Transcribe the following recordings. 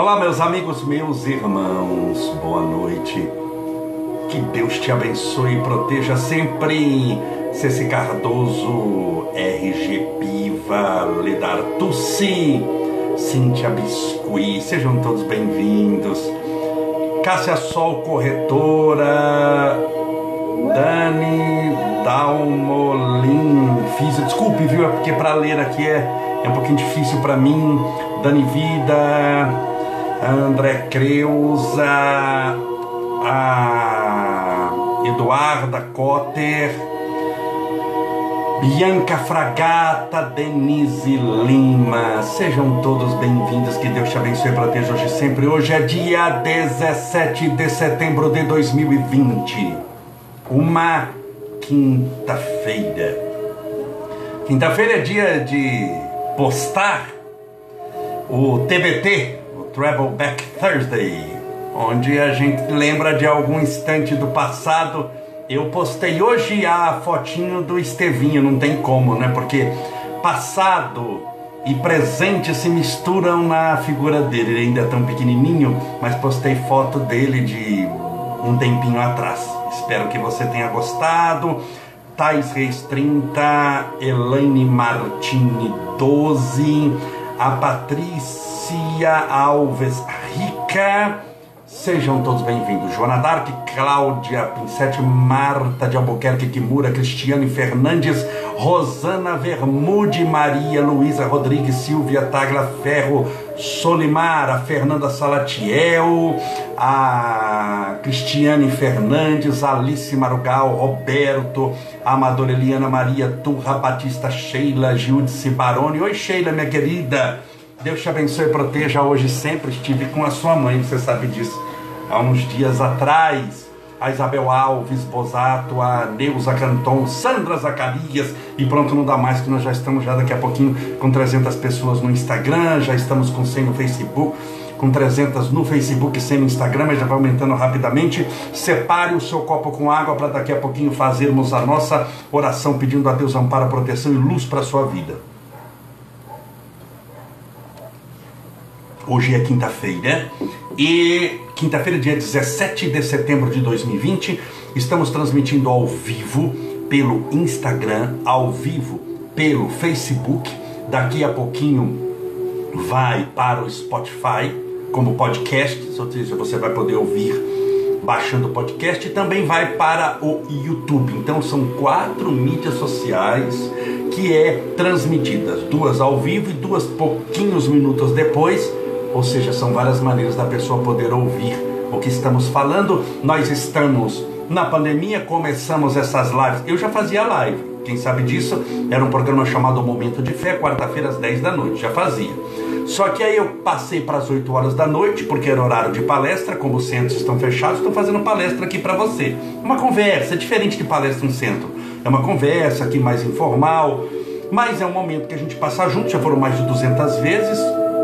Olá, meus amigos, meus irmãos, boa noite. Que Deus te abençoe e proteja sempre. Ceci Cardoso, RG Piva, Ledar Tussi, Cintia Biscuit, sejam todos bem-vindos. Cássia Sol, corretora, Dani Dalmolin, fiz, desculpe, viu? É porque para ler aqui é, é um pouquinho difícil para mim. Dani Vida, André Creuza, a Eduarda Cotter, Bianca Fragata, Denise Lima, sejam todos bem-vindos, que Deus te abençoe e proteja hoje sempre. Hoje é dia 17 de setembro de 2020, uma quinta-feira. Quinta-feira é dia de postar o TBT, Travel Back Thursday, onde a gente lembra de algum instante do passado. Eu postei hoje a fotinho do Estevinho, não tem como, né? Porque passado e presente se misturam na figura dele. Ele ainda é tão pequenininho, mas postei foto dele de um tempinho atrás. Espero que você tenha gostado. Thais Reis 30, Elaine Martini 12, a Patrícia Alves Rica. Sejam todos bem-vindos. Joana Dark, Cláudia Pinsete, Marta de Albuquerque Kimura, Cristiane Fernandes, Rosana Vermude, Maria Luísa Rodrigues, Silvia Tagla Ferro, Solimar, a Fernanda Salatiel, a Cristiane Fernandes, Alice Marugal, Roberto, Amadora Eliana Maria Turra, Batista Sheila, Gildice Baroni. Oi, Sheila, minha querida. Deus te abençoe e proteja hoje sempre. Estive com a sua mãe, você sabe disso, há uns dias atrás. A Isabel Alves, Bosato, a Neuza Canton, Sandra Zacarias e pronto, não dá mais que nós já estamos já daqui a pouquinho com 300 pessoas no Instagram, já estamos com 100 no Facebook, com 300 no Facebook e 100 no Instagram, mas já vai aumentando rapidamente. Separe o seu copo com água para daqui a pouquinho fazermos a nossa oração pedindo a Deus amparo, proteção e luz para a sua vida. Hoje é quinta-feira e quinta-feira, dia 17 de setembro de 2020, estamos transmitindo ao vivo pelo Instagram, ao vivo pelo Facebook. Daqui a pouquinho vai para o Spotify como podcast, ou seja, você vai poder ouvir baixando o podcast e também vai para o YouTube. Então são quatro mídias sociais que é transmitidas, duas ao vivo e duas pouquinhos minutos depois ou seja, são várias maneiras da pessoa poder ouvir o que estamos falando. Nós estamos na pandemia, começamos essas lives. Eu já fazia live, quem sabe disso? Era um programa chamado Momento de Fé, quarta-feira às 10 da noite, já fazia. Só que aí eu passei para as 8 horas da noite, porque era horário de palestra, como os centros estão fechados, estou fazendo palestra aqui para você. Uma conversa, é diferente de palestra no centro. É uma conversa aqui mais informal, mas é um momento que a gente passa junto, já foram mais de 200 vezes,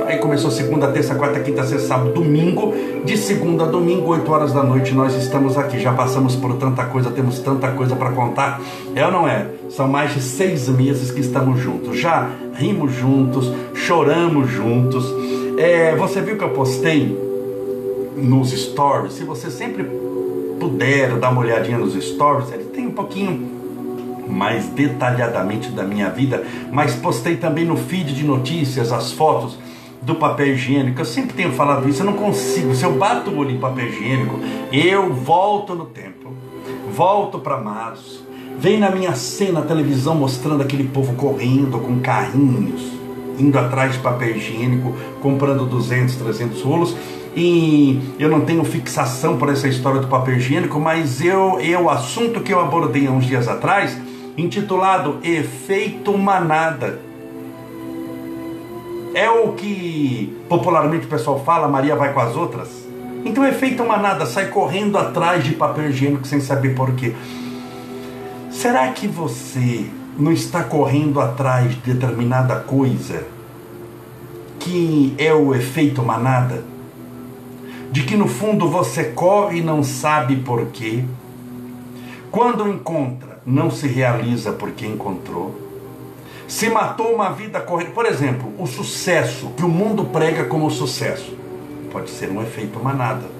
Aí começou segunda, terça, quarta, quinta, sexta, sábado, domingo. De segunda a domingo, 8 horas da noite, nós estamos aqui. Já passamos por tanta coisa, temos tanta coisa para contar. É ou não é? São mais de seis meses que estamos juntos. Já rimos juntos, choramos juntos. É, você viu que eu postei nos stories? Se você sempre puder dar uma olhadinha nos stories, ele tem um pouquinho mais detalhadamente da minha vida, mas postei também no feed de notícias as fotos do papel higiênico. Eu sempre tenho falado isso, eu não consigo. Se eu bato o olho em papel higiênico, eu volto no tempo, volto para março. Vem na minha cena a televisão mostrando aquele povo correndo com carrinhos, indo atrás de papel higiênico, comprando 200, 300 rolos. E eu não tenho fixação por essa história do papel higiênico, mas eu, eu assunto que eu abordei há uns dias atrás, intitulado Efeito Manada é o que popularmente o pessoal fala, Maria vai com as outras. Então é feita uma nada, sai correndo atrás de papel higiênico sem saber porquê. Será que você não está correndo atrás de determinada coisa que é o efeito manada? De que no fundo você corre e não sabe porquê? Quando encontra, não se realiza porque encontrou? Se matou uma vida correta. Por exemplo, o sucesso que o mundo prega como sucesso. pode ser um efeito manada.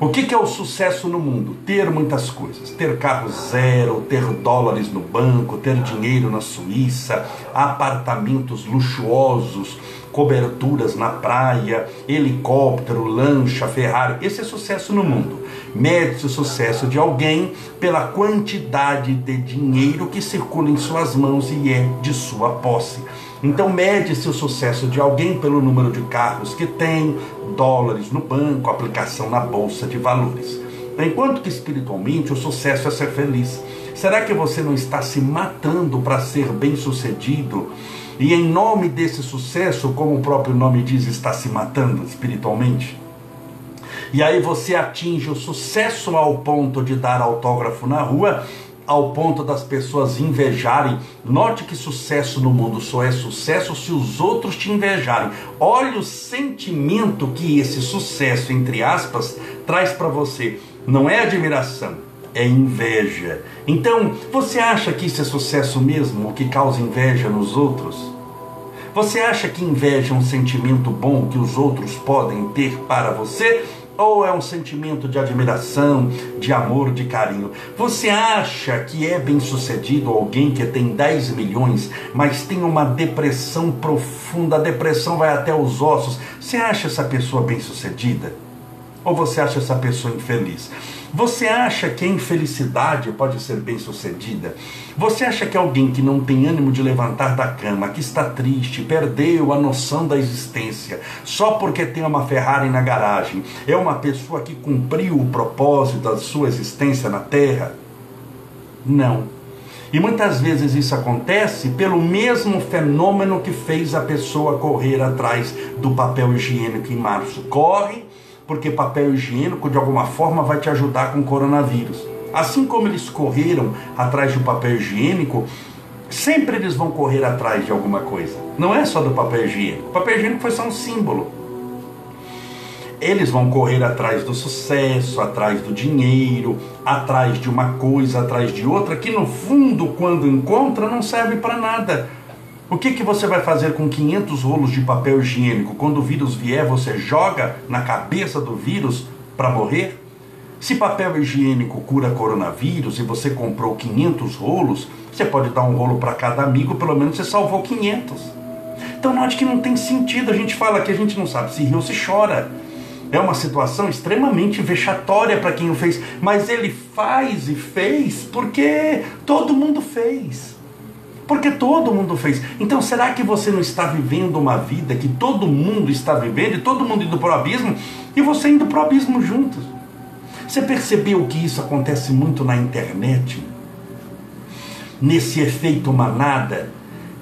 O que, que é o sucesso no mundo? Ter muitas coisas. Ter carro zero, ter dólares no banco, ter dinheiro na Suíça, apartamentos luxuosos, coberturas na praia, helicóptero, lancha, Ferrari. Esse é sucesso no mundo. Mede-se o sucesso de alguém pela quantidade de dinheiro que circula em suas mãos e é de sua posse. Então mede-se o sucesso de alguém pelo número de carros que tem, dólares no banco, aplicação na bolsa de valores. Enquanto que espiritualmente o sucesso é ser feliz. Será que você não está se matando para ser bem-sucedido? E em nome desse sucesso, como o próprio nome diz, está se matando espiritualmente? E aí você atinge o sucesso ao ponto de dar autógrafo na rua ao ponto das pessoas invejarem. Note que sucesso no mundo só é sucesso se os outros te invejarem. Olha o sentimento que esse sucesso, entre aspas, traz para você. Não é admiração, é inveja. Então, você acha que isso é sucesso mesmo, o que causa inveja nos outros? Você acha que inveja é um sentimento bom que os outros podem ter para você? ou é um sentimento de admiração, de amor, de carinho? Você acha que é bem sucedido alguém que tem 10 milhões, mas tem uma depressão profunda, a depressão vai até os ossos? Você acha essa pessoa bem sucedida? Ou você acha essa pessoa infeliz? Você acha que a infelicidade pode ser bem sucedida? Você acha que alguém que não tem ânimo de levantar da cama, que está triste, perdeu a noção da existência, só porque tem uma Ferrari na garagem, é uma pessoa que cumpriu o propósito da sua existência na Terra? Não. E muitas vezes isso acontece pelo mesmo fenômeno que fez a pessoa correr atrás do papel higiênico em março. Corre porque papel higiênico de alguma forma vai te ajudar com o coronavírus. Assim como eles correram atrás do papel higiênico, sempre eles vão correr atrás de alguma coisa. Não é só do papel higiênico. O papel higiênico foi só um símbolo. Eles vão correr atrás do sucesso, atrás do dinheiro, atrás de uma coisa, atrás de outra, que no fundo, quando encontra, não serve para nada. O que, que você vai fazer com 500 rolos de papel higiênico? Quando o vírus vier, você joga na cabeça do vírus para morrer? Se papel higiênico cura coronavírus e você comprou 500 rolos, você pode dar um rolo para cada amigo, pelo menos você salvou 500. Então note que não tem sentido. A gente fala que a gente não sabe se ri ou se chora. É uma situação extremamente vexatória para quem o fez, mas ele faz e fez porque todo mundo fez. Porque todo mundo fez. Então, será que você não está vivendo uma vida que todo mundo está vivendo e todo mundo indo para o abismo e você indo para o abismo juntos? Você percebeu que isso acontece muito na internet? Nesse efeito manada?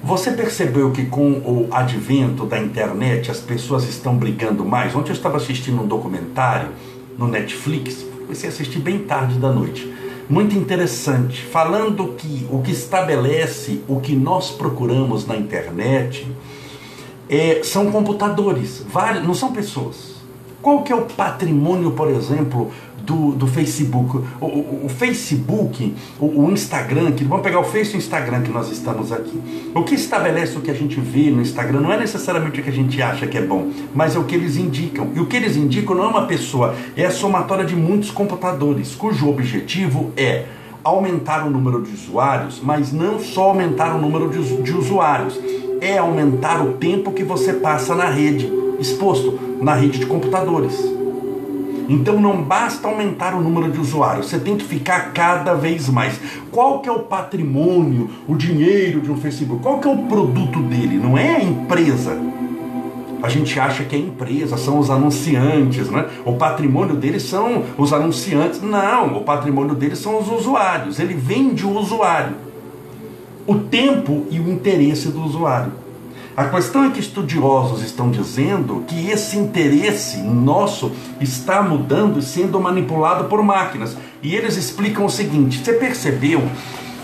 Você percebeu que com o advento da internet as pessoas estão brigando mais? Ontem eu estava assistindo um documentário no Netflix, comecei a assistir bem tarde da noite muito interessante, falando que o que estabelece o que nós procuramos na internet é, são computadores, vários, não são pessoas. Qual que é o patrimônio, por exemplo, do, do Facebook. O, o, o Facebook, o, o, Instagram, que vamos pegar o Face e o Instagram que nós estamos aqui. O que estabelece o que a gente vê no Instagram não é necessariamente o que a gente acha que é bom, mas é o que eles indicam. E o que eles indicam não é uma pessoa, é a somatória de muitos computadores, cujo objetivo é aumentar o número de usuários, mas não só aumentar o número de, de usuários, é aumentar o tempo que você passa na rede, exposto na rede de computadores. Então não basta aumentar o número de usuários, você tem que ficar cada vez mais. Qual que é o patrimônio, o dinheiro de um Facebook? Qual que é o produto dele? Não é a empresa. A gente acha que é empresa, são os anunciantes, né? O patrimônio deles são os anunciantes. Não, o patrimônio deles são os usuários. Ele vende o usuário. O tempo e o interesse do usuário. A questão é que estudiosos estão dizendo que esse interesse nosso está mudando e sendo manipulado por máquinas. E eles explicam o seguinte: você percebeu?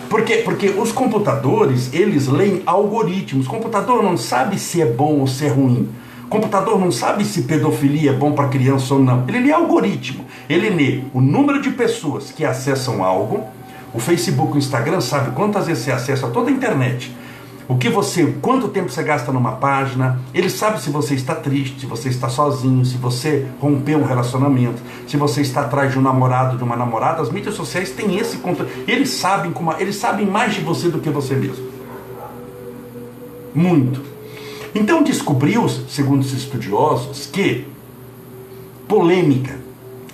Porque, porque os computadores, eles leem algoritmos. O computador não sabe se é bom ou se é ruim. O computador não sabe se pedofilia é bom para criança ou não. Ele lê algoritmo. Ele lê o número de pessoas que acessam algo. O Facebook, o Instagram sabe quantas vezes você acessa toda a internet o que você, quanto tempo você gasta numa página, ele sabe se você está triste, se você está sozinho, se você rompeu um relacionamento, se você está atrás de um namorado, de uma namorada, as mídias sociais têm esse controle. Eles sabem como, eles sabem mais de você do que você mesmo. Muito. Então descobriu-se, segundo os estudiosos, que polêmica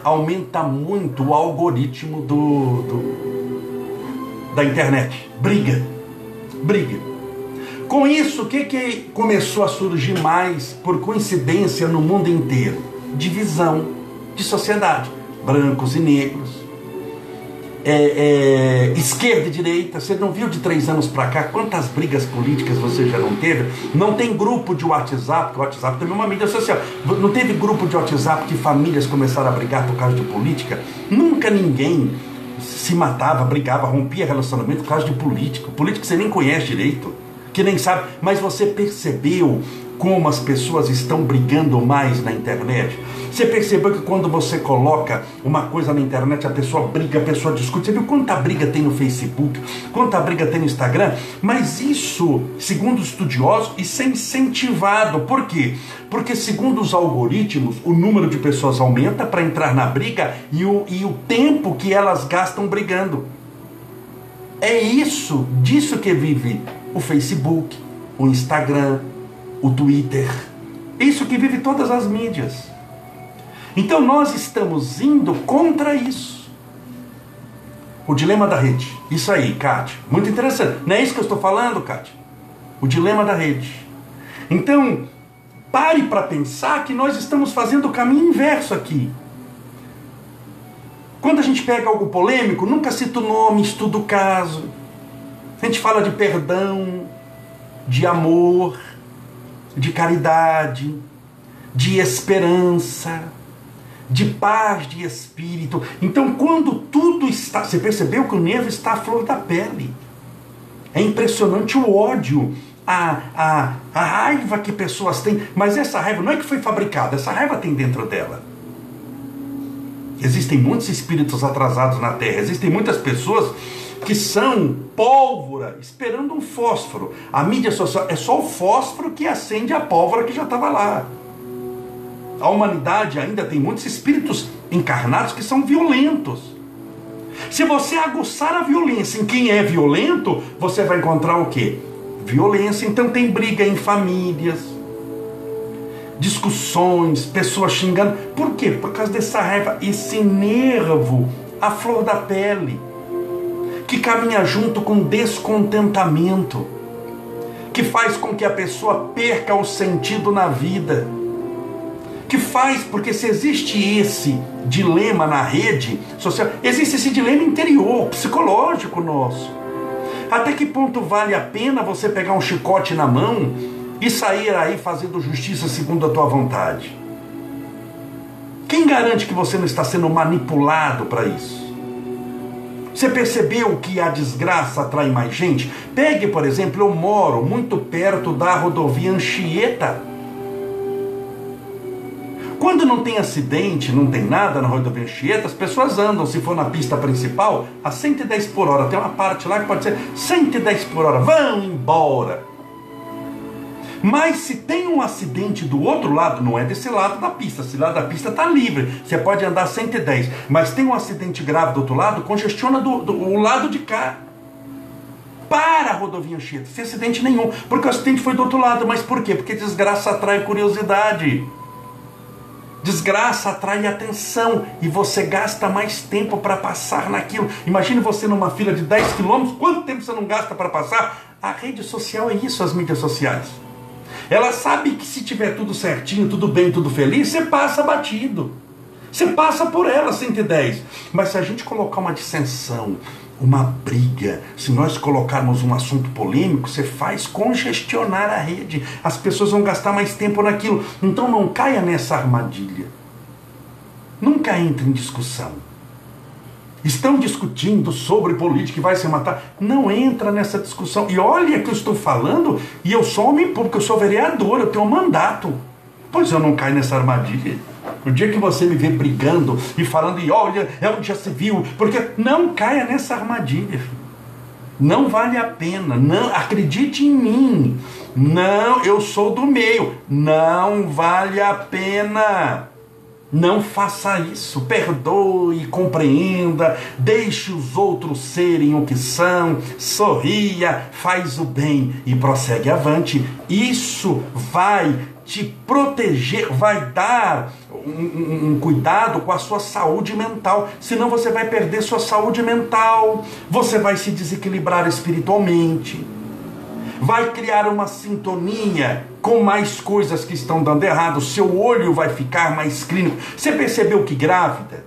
aumenta muito o algoritmo do, do da internet. Briga. Briga. Com isso, o que, que começou a surgir mais, por coincidência, no mundo inteiro? Divisão de sociedade. Brancos e negros. É, é, esquerda e direita. Você não viu de três anos para cá quantas brigas políticas você já não teve? Não tem grupo de WhatsApp, porque o WhatsApp também uma mídia social. Não teve grupo de WhatsApp que famílias começaram a brigar por causa de política? Nunca ninguém se matava, brigava, rompia relacionamento por causa de político. Político que você nem conhece direito que nem sabe, mas você percebeu como as pessoas estão brigando mais na internet? Você percebeu que quando você coloca uma coisa na internet, a pessoa briga, a pessoa discute. Você viu quanta briga tem no Facebook, quanta briga tem no Instagram? Mas isso, segundo os estudiosos, isso é incentivado. Por quê? Porque, segundo os algoritmos, o número de pessoas aumenta para entrar na briga e o, e o tempo que elas gastam brigando. É isso, disso que vive o Facebook, o Instagram, o Twitter. Isso que vive todas as mídias. Então nós estamos indo contra isso. O dilema da rede. Isso aí, Kátia. Muito interessante. Não é isso que eu estou falando, Kátia? O dilema da rede. Então, pare para pensar que nós estamos fazendo o caminho inverso aqui. Quando a gente pega algo polêmico, nunca cita o nome, estuda o caso. A gente fala de perdão, de amor, de caridade, de esperança, de paz de espírito. Então, quando tudo está. Você percebeu que o nervo está à flor da pele. É impressionante o ódio, a, a, a raiva que pessoas têm. Mas essa raiva não é que foi fabricada, essa raiva tem dentro dela. Existem muitos espíritos atrasados na Terra, existem muitas pessoas que são pólvora esperando um fósforo. A mídia social é só o fósforo que acende a pólvora que já estava lá. A humanidade ainda tem muitos espíritos encarnados que são violentos. Se você aguçar a violência em quem é violento, você vai encontrar o quê? Violência. Então tem briga em famílias, discussões, pessoas xingando. Por quê? Por causa dessa raiva, esse nervo, a flor da pele que caminha junto com descontentamento, que faz com que a pessoa perca o sentido na vida, que faz, porque se existe esse dilema na rede social, existe esse dilema interior, psicológico nosso. Até que ponto vale a pena você pegar um chicote na mão e sair aí fazendo justiça segundo a tua vontade? Quem garante que você não está sendo manipulado para isso? Você percebeu que a desgraça atrai mais gente? Pegue, por exemplo, eu moro muito perto da rodovia Anchieta. Quando não tem acidente, não tem nada na rodovia Anchieta, as pessoas andam, se for na pista principal, a 110 por hora. Tem uma parte lá que pode ser 110 por hora. Vão embora. Mas se tem um acidente do outro lado, não é desse lado da pista, esse lado da pista está livre, você pode andar 110, mas tem um acidente grave do outro lado, congestiona do, do o lado de cá. Para a rodovia Anchieta, sem acidente nenhum, porque o acidente foi do outro lado, mas por quê? Porque desgraça atrai curiosidade. Desgraça atrai atenção e você gasta mais tempo para passar naquilo. Imagine você numa fila de 10 quilômetros, quanto tempo você não gasta para passar? A rede social é isso, as mídias sociais. Ela sabe que se tiver tudo certinho, tudo bem, tudo feliz, você passa batido. Você passa por ela 110. Mas se a gente colocar uma dissensão, uma briga, se nós colocarmos um assunto polêmico, você faz congestionar a rede. As pessoas vão gastar mais tempo naquilo. Então não caia nessa armadilha. Nunca entre em discussão estão discutindo sobre política e vai se matar. Não entra nessa discussão. E olha que eu estou falando, e eu sou homem público, eu sou vereador, eu tenho um mandato. Pois eu não caio nessa armadilha. O dia que você me vê brigando e falando, e olha, é onde já se viu, porque não caia nessa armadilha. Não vale a pena. Não, acredite em mim. Não, eu sou do meio. Não vale a pena. Não faça isso, perdoe, compreenda, deixe os outros serem o que são, sorria, faz o bem e prossegue avante. Isso vai te proteger, vai dar um, um, cuidado com a sua saúde mental, senão você vai perder sua saúde mental, você vai se desequilibrar espiritualmente vai criar uma sintonia com mais coisas que estão dando errado, seu olho vai ficar mais clínico. Você percebeu que grávida?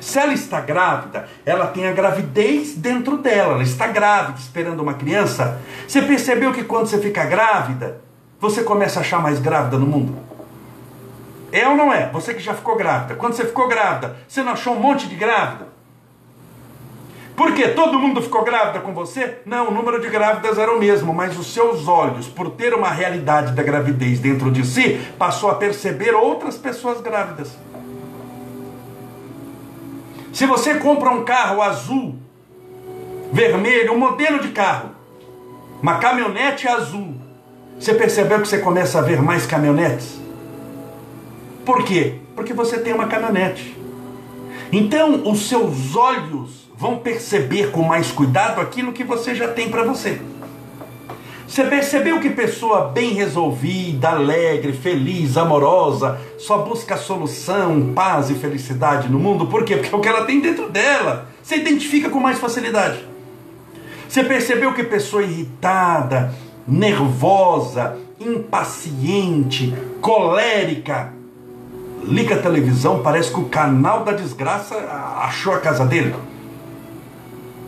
Se ela está grávida, ela tem a gravidez dentro dela, ela está grávida, esperando uma criança. Você percebeu que quando você fica grávida, você começa a achar mais grávida no mundo? É ou não é? Você que já ficou grávida. Quando você ficou grávida, você não achou um monte de grávida? Porque todo mundo ficou grávida com você? Não, o número de grávidas era o mesmo, mas os seus olhos, por ter uma realidade da gravidez dentro de si, passou a perceber outras pessoas grávidas. Se você compra um carro azul, vermelho, um modelo de carro, uma caminhonete azul, você percebeu que você começa a ver mais caminhonetes? Por quê? Porque você tem uma caminhonete. Então, os seus olhos vão perceber com mais cuidado aquilo que você já tem para você. Você percebeu que pessoa bem resolvida, alegre, feliz, amorosa, só busca solução, paz e felicidade no mundo? Por quê? Porque é o que ela tem dentro dela. Você identifica com mais facilidade. Você percebeu que pessoa irritada, nervosa, impaciente, colérica, liga a televisão, parece que o canal da desgraça achou a casa dele.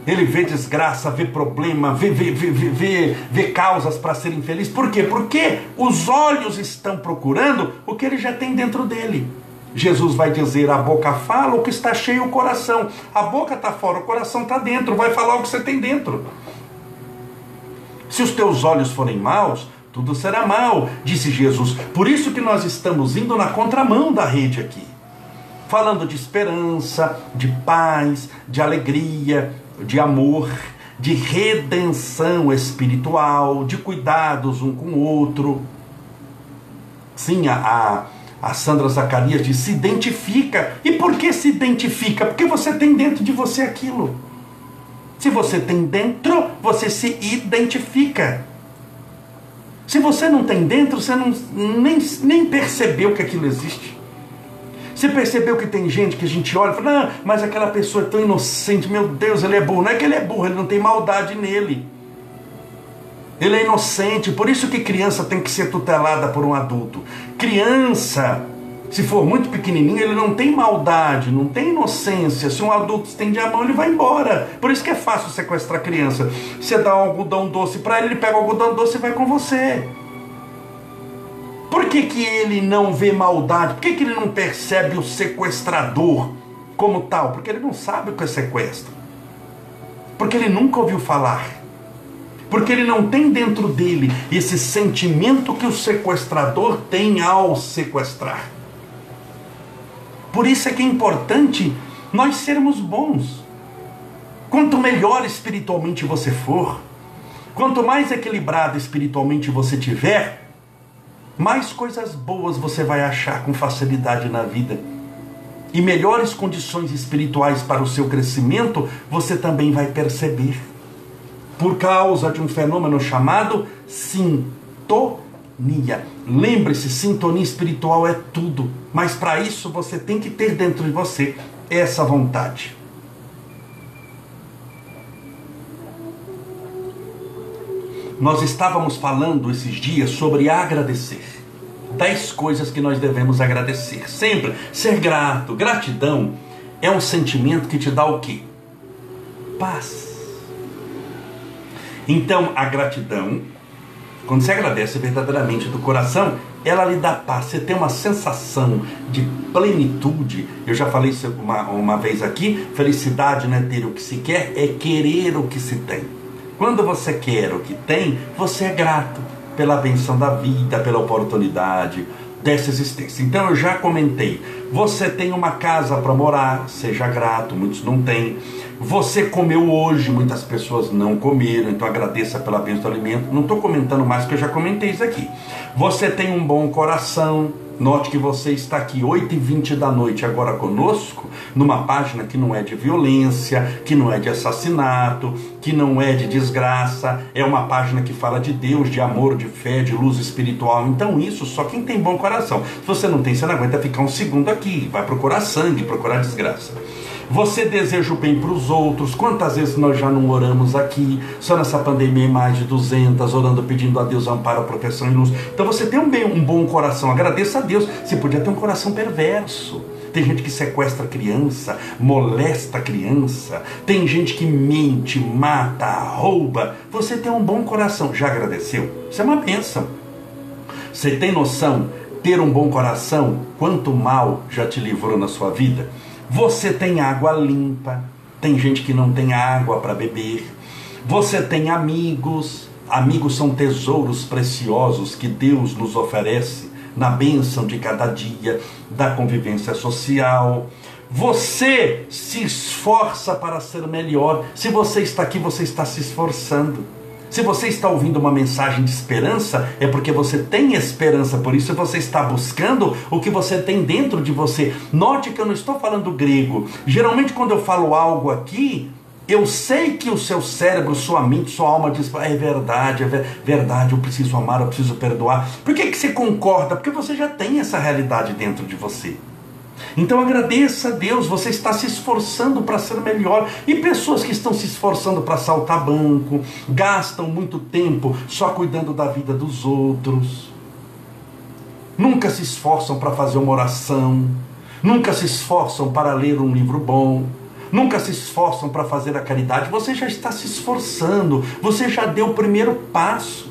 Ele vê desgraça, vê problema, vê, vê, vê, vê, vê, causas para ser infeliz. Por quê? Porque os olhos estão procurando o que ele já tem dentro dele. Jesus vai dizer: a boca fala o que está cheio o coração. A boca está fora, o coração está dentro. Vai falar o que você tem dentro. Se os teus olhos forem maus, tudo será mal, disse Jesus. Por isso que nós estamos indo na contramão da rede aqui. Falando de esperança, de paz, de alegria, de amor, de redenção espiritual, de cuidados um com o outro. Sim, a, a, Sandra Zacarias diz: se identifica. E por que se identifica? Porque você tem dentro de você aquilo. Se você tem dentro, você se identifica. Se você não tem dentro, você não, nem, nem percebeu que aquilo existe. Você percebeu que tem gente que a gente olha e fala, ah, mas aquela pessoa é tão inocente, meu Deus, ele é burro. Não é que ele é burro, ele não tem maldade nele. Ele é inocente, por isso que criança tem que ser tutelada por um adulto. Criança, se for muito pequenininho, ele não tem maldade, não tem inocência. Se um adulto estende a mão, ele vai embora. Por isso que é fácil sequestrar criança. Você dá um algodão doce para ele, ele pega o algodão doce e vai com você. Que, que ele não vê maldade? Por que, que ele não percebe o sequestrador como tal? Porque ele não sabe o que é sequestro. Porque ele nunca ouviu falar. Porque ele não tem dentro dele esse sentimento que o sequestrador tem ao sequestrar. Por isso é que é importante nós sermos bons. Quanto melhor espiritualmente você for, quanto mais equilibrado espiritualmente você tiver, mais coisas boas você vai achar com facilidade na vida. E melhores condições espirituais para o seu crescimento você também vai perceber. Por causa de um fenômeno chamado sintonia. Lembre-se, sintonia espiritual é tudo. Mas para isso você tem que ter dentro de você essa vontade. Nós estávamos falando esses dias sobre agradecer. Dez coisas que nós devemos agradecer. Sempre ser grato. Gratidão é um sentimento que te dá o quê? Paz. Então, a gratidão, quando você agradece verdadeiramente do coração, ela lhe dá paz. Você tem uma sensação de plenitude. Eu já falei isso uma, uma vez aqui. Felicidade não é ter o que se quer, é querer o que se tem. Quando você quer o que tem, você é grato pela benção da vida, pela oportunidade dessa existência. Então eu já comentei, você tem uma casa para morar, seja grato, muitos não têm. Você comeu hoje, muitas pessoas não comeram, então agradeça pela bênção do alimento. Não estou comentando mais, porque eu já comentei isso aqui. Você tem um bom coração, Note que você está aqui 8h20 da noite agora conosco, numa página que não é de violência, que não é de assassinato, que não é de desgraça, é uma página que fala de Deus, de amor, de fé, de luz espiritual. Então, isso só quem tem bom coração. Se você não tem, você não aguenta ficar um segundo aqui, vai procurar sangue, procurar desgraça. Você deseja o bem para os outros. Quantas vezes nós já não oramos aqui? Só nessa pandemia, mais de 200, orando, pedindo a Deus amparo, proteção e luz. Então você tem um, bem, um bom coração. Agradeça a Deus. Você podia ter um coração perverso. Tem gente que sequestra criança, molesta criança. Tem gente que mente, mata, rouba. Você tem um bom coração. Já agradeceu? Isso é uma bênção. Você tem noção? Ter um bom coração, quanto mal já te livrou na sua vida? Você tem água limpa, tem gente que não tem água para beber. Você tem amigos, amigos são tesouros preciosos que Deus nos oferece na bênção de cada dia, da convivência social. Você se esforça para ser melhor. Se você está aqui, você está se esforçando. Se você está ouvindo uma mensagem de esperança, é porque você tem esperança, por isso você está buscando o que você tem dentro de você. Note que eu não estou falando grego. Geralmente, quando eu falo algo aqui, eu sei que o seu cérebro, sua mente, sua alma diz: é verdade, é verdade, eu preciso amar, eu preciso perdoar. Por que, que você concorda? Porque você já tem essa realidade dentro de você. Então agradeça a Deus, você está se esforçando para ser melhor. E pessoas que estão se esforçando para saltar banco, gastam muito tempo só cuidando da vida dos outros, nunca se esforçam para fazer uma oração, nunca se esforçam para ler um livro bom, nunca se esforçam para fazer a caridade. Você já está se esforçando, você já deu o primeiro passo.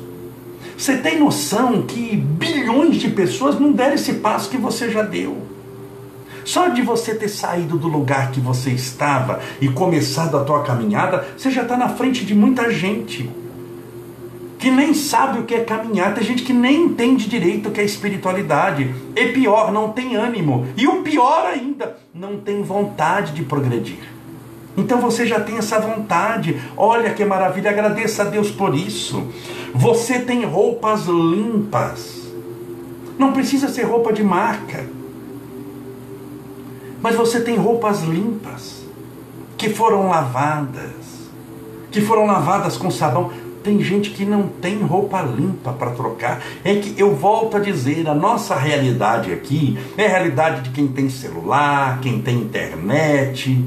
Você tem noção que bilhões de pessoas não deram esse passo que você já deu? Só de você ter saído do lugar que você estava e começado a tua caminhada, você já está na frente de muita gente que nem sabe o que é caminhar, tem gente que nem entende direito o que é espiritualidade. E pior, não tem ânimo. E o pior ainda, não tem vontade de progredir. Então você já tem essa vontade. Olha que maravilha, agradeça a Deus por isso. Você tem roupas limpas. Não precisa ser roupa de marca. Mas você tem roupas limpas, que foram lavadas, que foram lavadas com sabão. Tem gente que não tem roupa limpa para trocar. É que eu volto a dizer, a nossa realidade aqui é a realidade de quem tem celular, quem tem internet,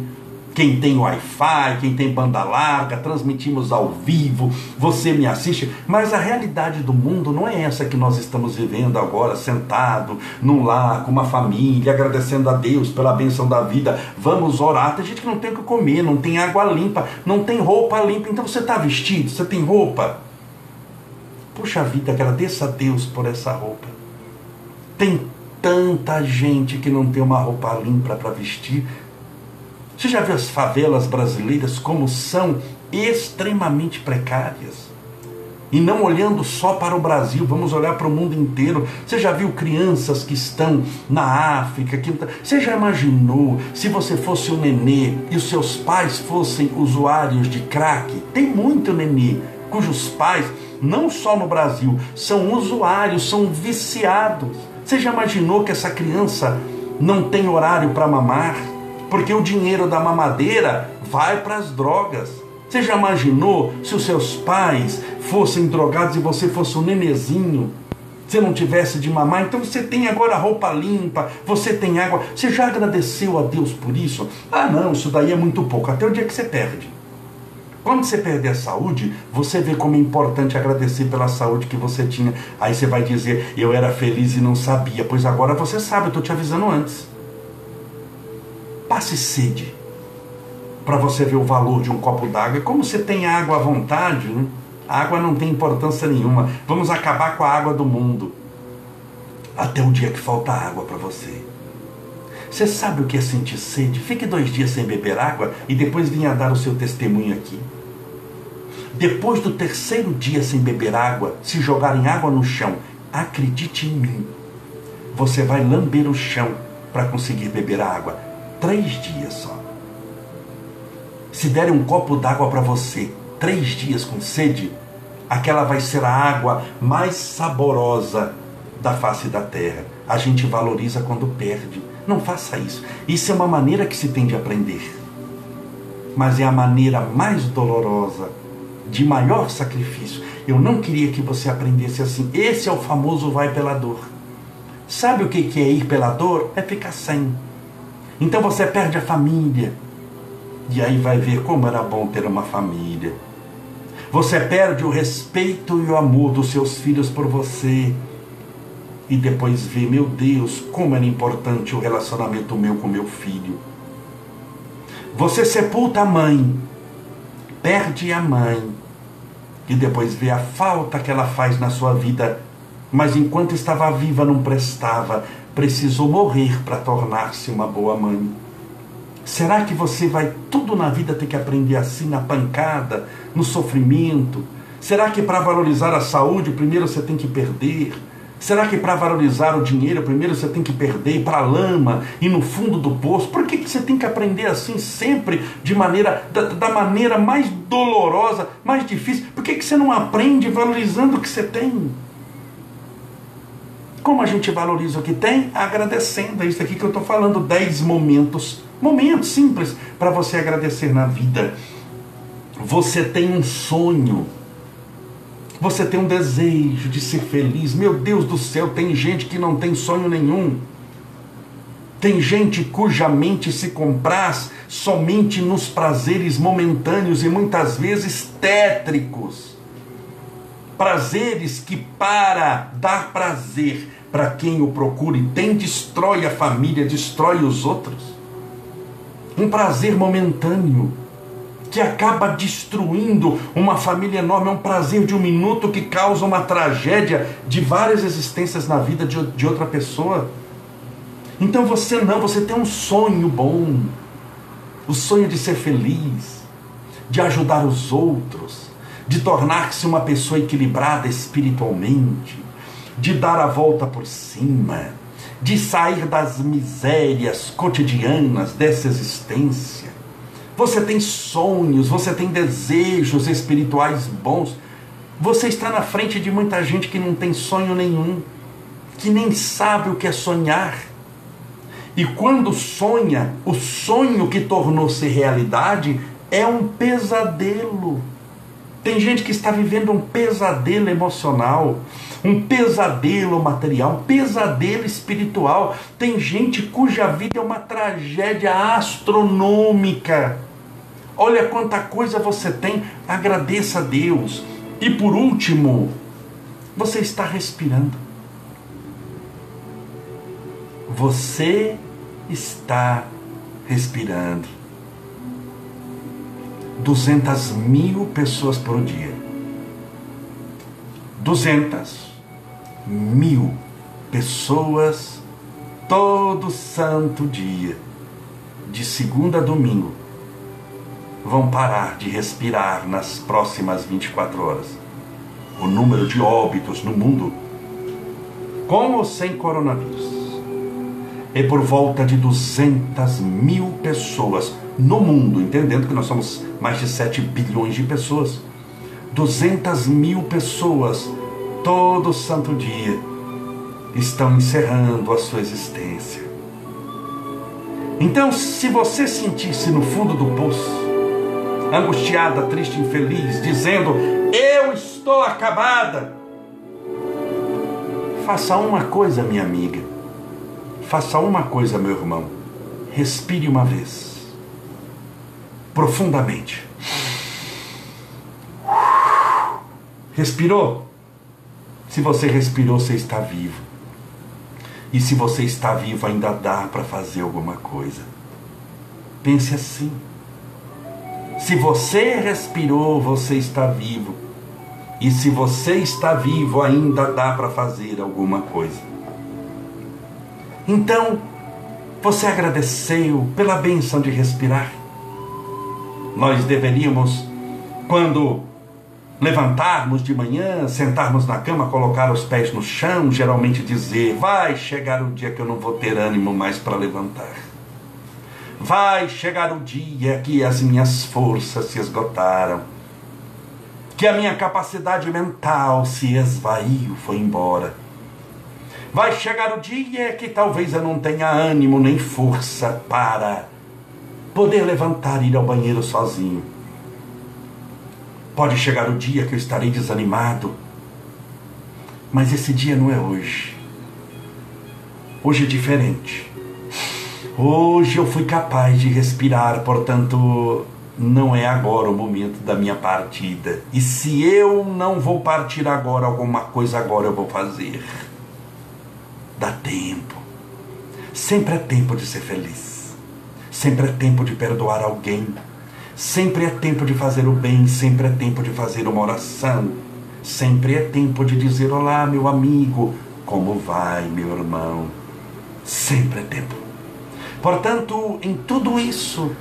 quem tem Wi-Fi, quem tem banda larga, transmitimos ao vivo, você me assiste, mas a realidade do mundo não é essa que nós estamos vivendo agora, sentado num lar, com uma família, agradecendo a Deus pela benção da vida. Vamos orar. Tem gente que não tem o que comer, não tem água limpa, não tem roupa limpa. Então você está vestido, você tem roupa. Puxa vida, agradeça a Deus por essa roupa. Tem tanta gente que não tem uma roupa limpa para vestir você já viu as favelas brasileiras como são extremamente precárias? E não olhando só para o Brasil, vamos olhar para o mundo inteiro. Você já viu crianças que estão na África? Que... Você já imaginou se você fosse um nenê e os seus pais fossem usuários de crack? Tem muito nenê cujos pais, não só no Brasil, são usuários, são viciados. Você já imaginou que essa criança não tem horário para mamar? Porque o dinheiro da mamadeira vai para as drogas. Você já imaginou se os seus pais fossem drogados e você fosse um nenezinho? Você não tivesse de mamar, então você tem agora roupa limpa, você tem água. Você já agradeceu a Deus por isso? Ah, não, isso daí é muito pouco, até o dia que você perde. Quando você perder a saúde, você vê como é importante agradecer pela saúde que você tinha. Aí você vai dizer, eu era feliz e não sabia. Pois agora você sabe, eu estou te avisando antes. Passe sede para você ver o valor de um copo d'água. Como você tem água à vontade, né? a água não tem importância nenhuma. Vamos acabar com a água do mundo. Até o dia que falta água para você. Você sabe o que é sentir sede? Fique dois dias sem beber água e depois venha dar o seu testemunho aqui. Depois do terceiro dia sem beber água, se jogarem água no chão, acredite em mim. Você vai lamber o chão para conseguir beber água três dias só. Se derem um copo d'água para você, três dias com sede, aquela vai ser a água mais saborosa da face da terra. A gente valoriza quando perde. Não faça isso. Isso é uma maneira que se tem de aprender. Mas é a maneira mais dolorosa, de maior sacrifício. Eu não queria que você aprendesse assim. Esse é o famoso vai pela dor. Sabe o que é ir pela dor? É ficar sem. Então você perde a família. E aí vai ver como era bom ter uma família. Você perde o respeito e o amor dos seus filhos por você. E depois vê, meu Deus, como era importante o relacionamento meu com meu filho. Você sepulta a mãe, perde a mãe, e depois vê a falta que ela faz na sua vida, mas enquanto estava viva não prestava, precisou morrer para tornar-se uma boa mãe. Será que você vai tudo na vida ter que aprender assim, na pancada, no sofrimento? Será que para valorizar a saúde, primeiro você tem que perder? Será que para valorizar o dinheiro, primeiro você tem que perder para a lama e no fundo do poço? Por que, que você tem que aprender assim sempre, de maneira da, da maneira mais dolorosa, mais difícil? Por que, que você não aprende valorizando o que você tem? Como a gente valoriza o que tem? Agradecendo. É isso aqui que eu estou falando, 10 momentos. Momentos simples para você agradecer na vida. Você tem um sonho você tem um desejo de ser feliz. Meu Deus do céu, tem gente que não tem sonho nenhum. Tem gente cuja mente se compraz somente nos prazeres momentâneos e muitas vezes tétricos. Prazeres que, para dar prazer para quem o procure, tem, destrói a família, destrói os outros. Um prazer momentâneo que acaba destruindo uma família enorme. É um prazer de um minuto que causa uma tragédia de várias existências na vida de, de outra pessoa. Então você não, você tem um sonho bom, o sonho de ser feliz, de ajudar os outros, de tornar-se uma pessoa equilibrada espiritualmente, de dar a volta por cima, de sair das misérias cotidianas dessa existência você tem sonhos, você tem desejos espirituais bons. Você está na frente de muita gente que não tem sonho nenhum, que nem sabe o que é sonhar. E quando sonha, o sonho que tornou-se realidade é um pesadelo. Tem gente que está vivendo um pesadelo emocional, um pesadelo material, um pesadelo espiritual. Tem gente cuja vida é uma tragédia astronômica. Olha quanta coisa você tem, agradeça a Deus. E por último, você está respirando. Você está respirando. 200 mil pessoas por dia. 200 mil pessoas todo santo dia, de segunda a domingo, vão parar de respirar nas próximas 24 horas. O número de óbitos no mundo, com ou sem coronavírus, é por volta de 200 mil pessoas no mundo, entendendo que nós somos mais de 7 bilhões de pessoas. 200 mil pessoas todo santo dia estão encerrando a sua existência. Então, se você sentisse no fundo do poço, angustiada, triste, infeliz, dizendo: Eu estou acabada, faça uma coisa, minha amiga, faça uma coisa, meu irmão, respire uma vez profundamente. Respirou? Se você respirou, você está vivo. E se você está vivo, ainda dá para fazer alguma coisa. Pense assim. Se você respirou, você está vivo. E se você está vivo, ainda dá para fazer alguma coisa. Então, você agradeceu pela benção de respirar? Nós deveríamos, quando levantarmos de manhã, sentarmos na cama, colocar os pés no chão, geralmente dizer: vai chegar o dia que eu não vou ter ânimo mais para levantar. Vai chegar o dia que as minhas forças se esgotaram, que a minha capacidade mental se esvaiu, foi embora. Vai chegar o dia que talvez eu não tenha ânimo nem força para poder levantar e ir ao banheiro sozinho. Pode chegar o dia que eu estarei desanimado, mas esse dia não é hoje. Hoje é diferente. Hoje eu fui capaz de respirar, portanto, não é agora o momento da minha partida. E se eu não vou partir agora, alguma coisa agora eu vou fazer. Dá tempo. Sempre é tempo de ser feliz. Sempre é tempo de perdoar alguém. Sempre é tempo de fazer o bem. Sempre é tempo de fazer uma oração. Sempre é tempo de dizer: Olá, meu amigo, como vai, meu irmão? Sempre é tempo. Portanto, em tudo isso,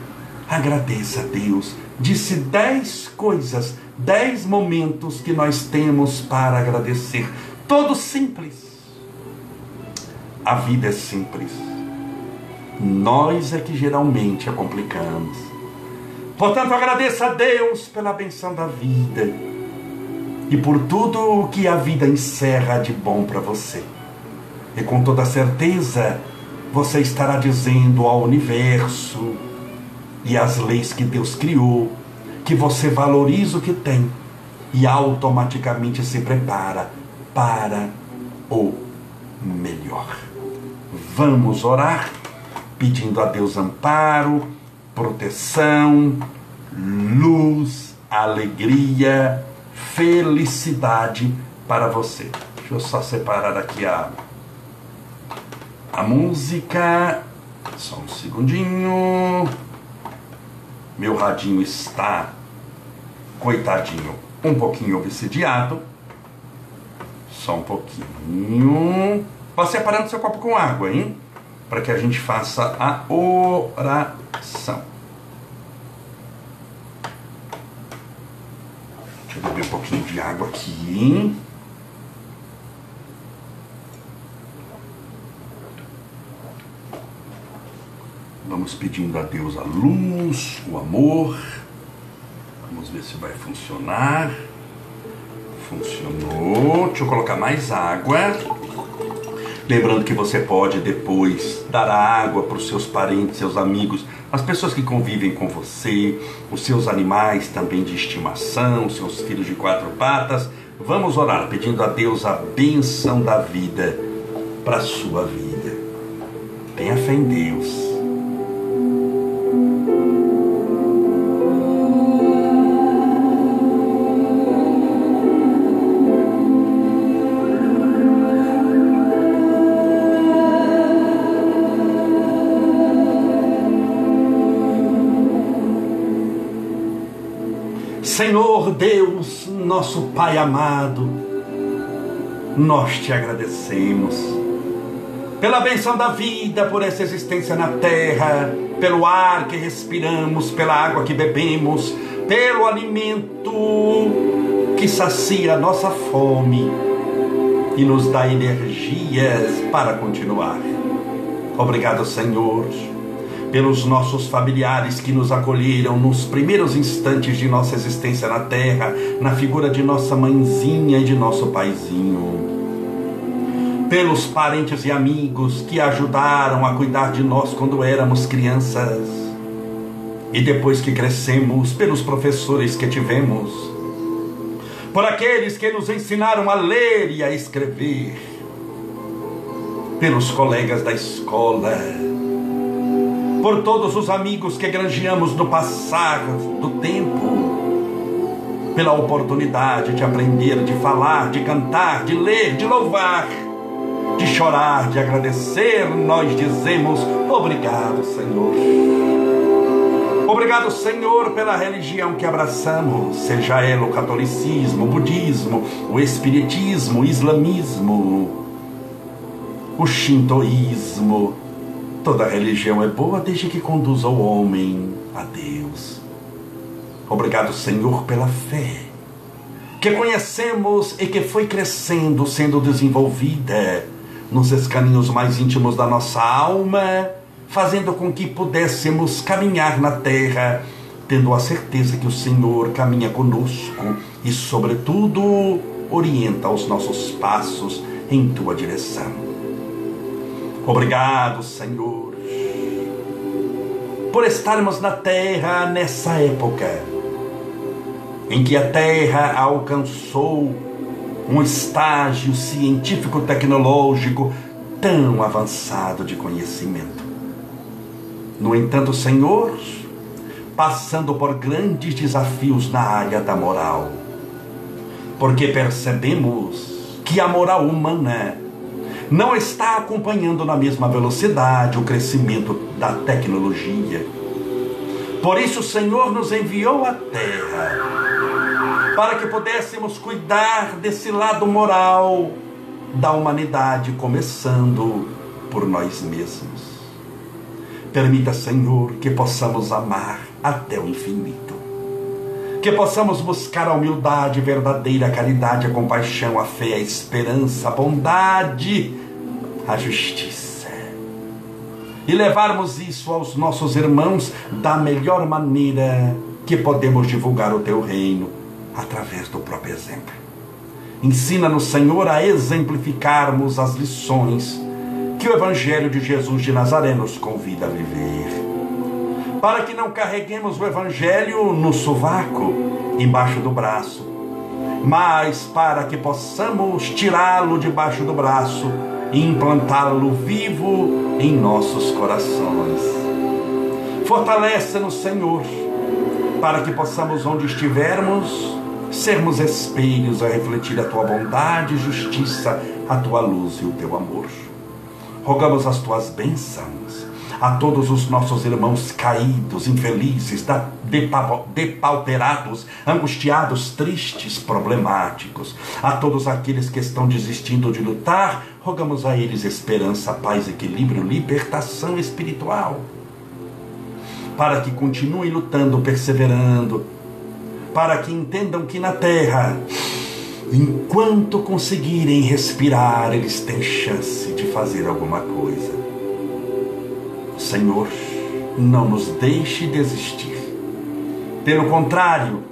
agradeça a Deus. Disse dez coisas, dez momentos que nós temos para agradecer. Todos simples. A vida é simples. Nós é que geralmente a complicamos. Portanto, agradeça a Deus pela benção da vida e por tudo o que a vida encerra de bom para você. E com toda certeza, você estará dizendo ao universo e às leis que Deus criou que você valoriza o que tem e automaticamente se prepara para o melhor. Vamos orar pedindo a Deus amparo, proteção, luz, alegria, felicidade para você. Deixa eu só separar aqui a a música. Só um segundinho. Meu radinho está, coitadinho, um pouquinho obsidiado. Só um pouquinho. Vá separando seu copo com água, hein? Para que a gente faça a oração. Deixa eu beber um pouquinho de água aqui? Vamos pedindo a Deus a luz, o amor. Vamos ver se vai funcionar. Funcionou. Deixa eu colocar mais água. Lembrando que você pode depois dar água para os seus parentes, seus amigos, as pessoas que convivem com você, os seus animais também de estimação, seus filhos de quatro patas. Vamos orar pedindo a Deus a benção da vida para a sua vida. Tenha fé em Deus Senhor Deus, nosso Pai amado, nós te agradecemos pela benção da vida, por essa existência na terra, pelo ar que respiramos, pela água que bebemos, pelo alimento que sacia a nossa fome e nos dá energias para continuar. Obrigado, Senhor pelos nossos familiares que nos acolheram nos primeiros instantes de nossa existência na terra, na figura de nossa mãezinha e de nosso paizinho. Pelos parentes e amigos que ajudaram a cuidar de nós quando éramos crianças. E depois que crescemos, pelos professores que tivemos. Por aqueles que nos ensinaram a ler e a escrever. Pelos colegas da escola por todos os amigos que granjeamos no passar do tempo, pela oportunidade de aprender, de falar, de cantar, de ler, de louvar, de chorar, de agradecer, nós dizemos obrigado, Senhor. Obrigado, Senhor, pela religião que abraçamos, seja ela o catolicismo, o budismo, o espiritismo, o islamismo, o shintoísmo, Toda religião é boa desde que conduza o homem a Deus. Obrigado, Senhor, pela fé que conhecemos e que foi crescendo, sendo desenvolvida nos escaninhos mais íntimos da nossa alma, fazendo com que pudéssemos caminhar na terra, tendo a certeza que o Senhor caminha conosco e, sobretudo, orienta os nossos passos em tua direção. Obrigado, Senhor, por estarmos na terra nessa época em que a terra alcançou um estágio científico-tecnológico tão avançado de conhecimento. No entanto, Senhor, passando por grandes desafios na área da moral, porque percebemos que a moral humana não está acompanhando na mesma velocidade o crescimento da tecnologia. Por isso, o Senhor nos enviou à terra para que pudéssemos cuidar desse lado moral da humanidade, começando por nós mesmos. Permita, Senhor, que possamos amar até o infinito. Que possamos buscar a humildade verdadeira, a caridade, a compaixão, a fé, a esperança, a bondade, a justiça. E levarmos isso aos nossos irmãos da melhor maneira que podemos divulgar o teu reino através do próprio exemplo. Ensina-nos, Senhor, a exemplificarmos as lições que o Evangelho de Jesus de Nazaré nos convida a viver. Para que não carreguemos o Evangelho no sovaco, embaixo do braço, mas para que possamos tirá-lo debaixo do braço e implantá-lo vivo em nossos corações. Fortalece-nos, Senhor, para que possamos, onde estivermos, sermos espelhos a refletir a tua bondade justiça, a tua luz e o teu amor. Rogamos as tuas bênçãos a todos os nossos irmãos caídos, infelizes, depauperados, angustiados, tristes, problemáticos, a todos aqueles que estão desistindo de lutar, rogamos a eles esperança, paz, equilíbrio, libertação espiritual, para que continuem lutando, perseverando, para que entendam que na terra enquanto conseguirem respirar, eles têm chance de fazer alguma coisa. Senhor, não nos deixe desistir. Pelo contrário,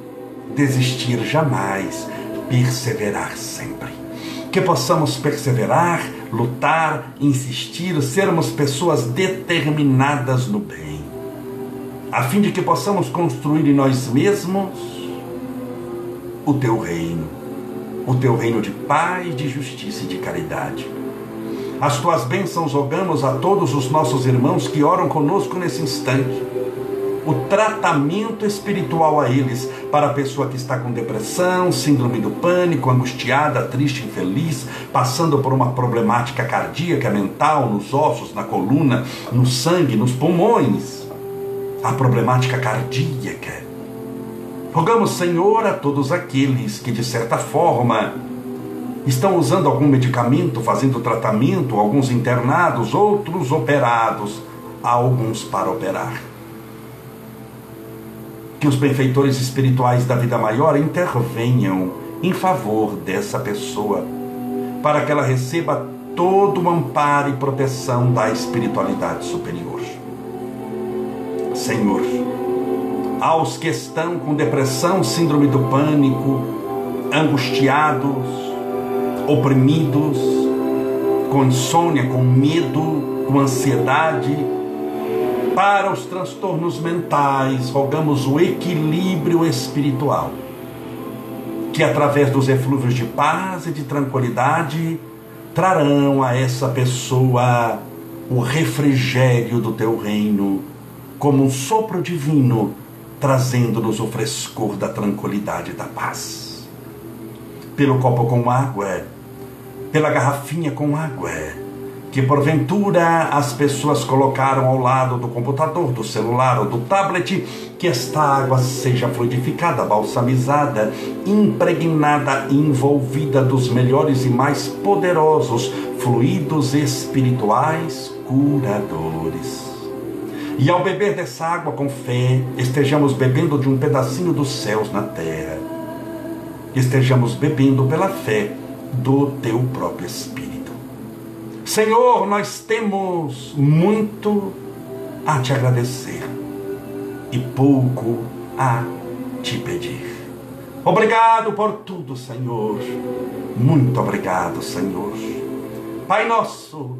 desistir jamais, perseverar sempre. Que possamos perseverar, lutar, insistir, sermos pessoas determinadas no bem, a fim de que possamos construir em nós mesmos o teu reino o teu reino de paz, de justiça e de caridade. As tuas bênçãos rogamos a todos os nossos irmãos que oram conosco nesse instante. O tratamento espiritual a eles, para a pessoa que está com depressão, síndrome do pânico, angustiada, triste, infeliz, passando por uma problemática cardíaca, mental, nos ossos, na coluna, no sangue, nos pulmões. A problemática cardíaca Rogamos, Senhor, a todos aqueles que, de certa forma, estão usando algum medicamento, fazendo tratamento, alguns internados, outros operados, alguns para operar. Que os benfeitores espirituais da vida maior intervenham em favor dessa pessoa, para que ela receba todo o amparo e proteção da espiritualidade superior. Senhor, aos que estão com depressão, síndrome do pânico, angustiados, oprimidos, com insônia, com medo, com ansiedade. Para os transtornos mentais, rogamos o equilíbrio espiritual, que através dos eflúvios de paz e de tranquilidade trarão a essa pessoa o refrigério do teu reino, como um sopro divino trazendo-nos o frescor da tranquilidade e da paz. Pelo copo com água, pela garrafinha com água, que porventura as pessoas colocaram ao lado do computador, do celular ou do tablet, que esta água seja fluidificada, balsamizada, impregnada e envolvida dos melhores e mais poderosos fluidos espirituais curadores. E ao beber dessa água com fé, estejamos bebendo de um pedacinho dos céus na terra. Estejamos bebendo pela fé do teu próprio Espírito. Senhor, nós temos muito a te agradecer e pouco a te pedir. Obrigado por tudo, Senhor. Muito obrigado, Senhor. Pai nosso,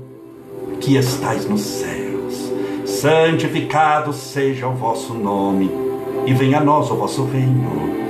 que estais nos céus, santificado seja o vosso nome, e venha a nós o vosso reino.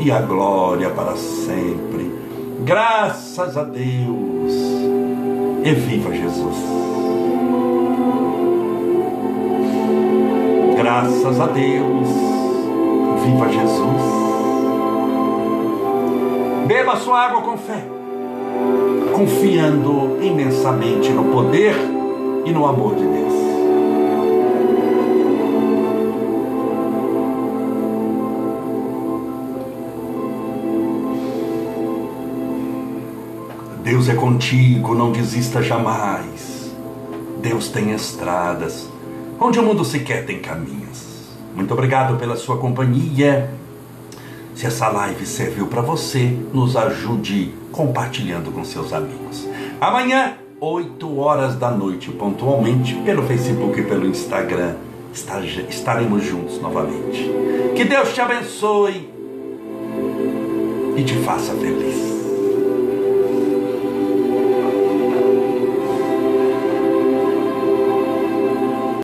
e a glória para sempre. Graças a Deus. E viva Jesus. Graças a Deus. Viva Jesus. Beba sua água com fé, confiando imensamente no poder e no amor de Deus. Deus é contigo, não desista jamais. Deus tem estradas onde o mundo sequer tem caminhos. Muito obrigado pela sua companhia. Se essa live serviu para você, nos ajude compartilhando com seus amigos. Amanhã, 8 horas da noite, pontualmente, pelo Facebook e pelo Instagram, estaremos juntos novamente. Que Deus te abençoe e te faça feliz.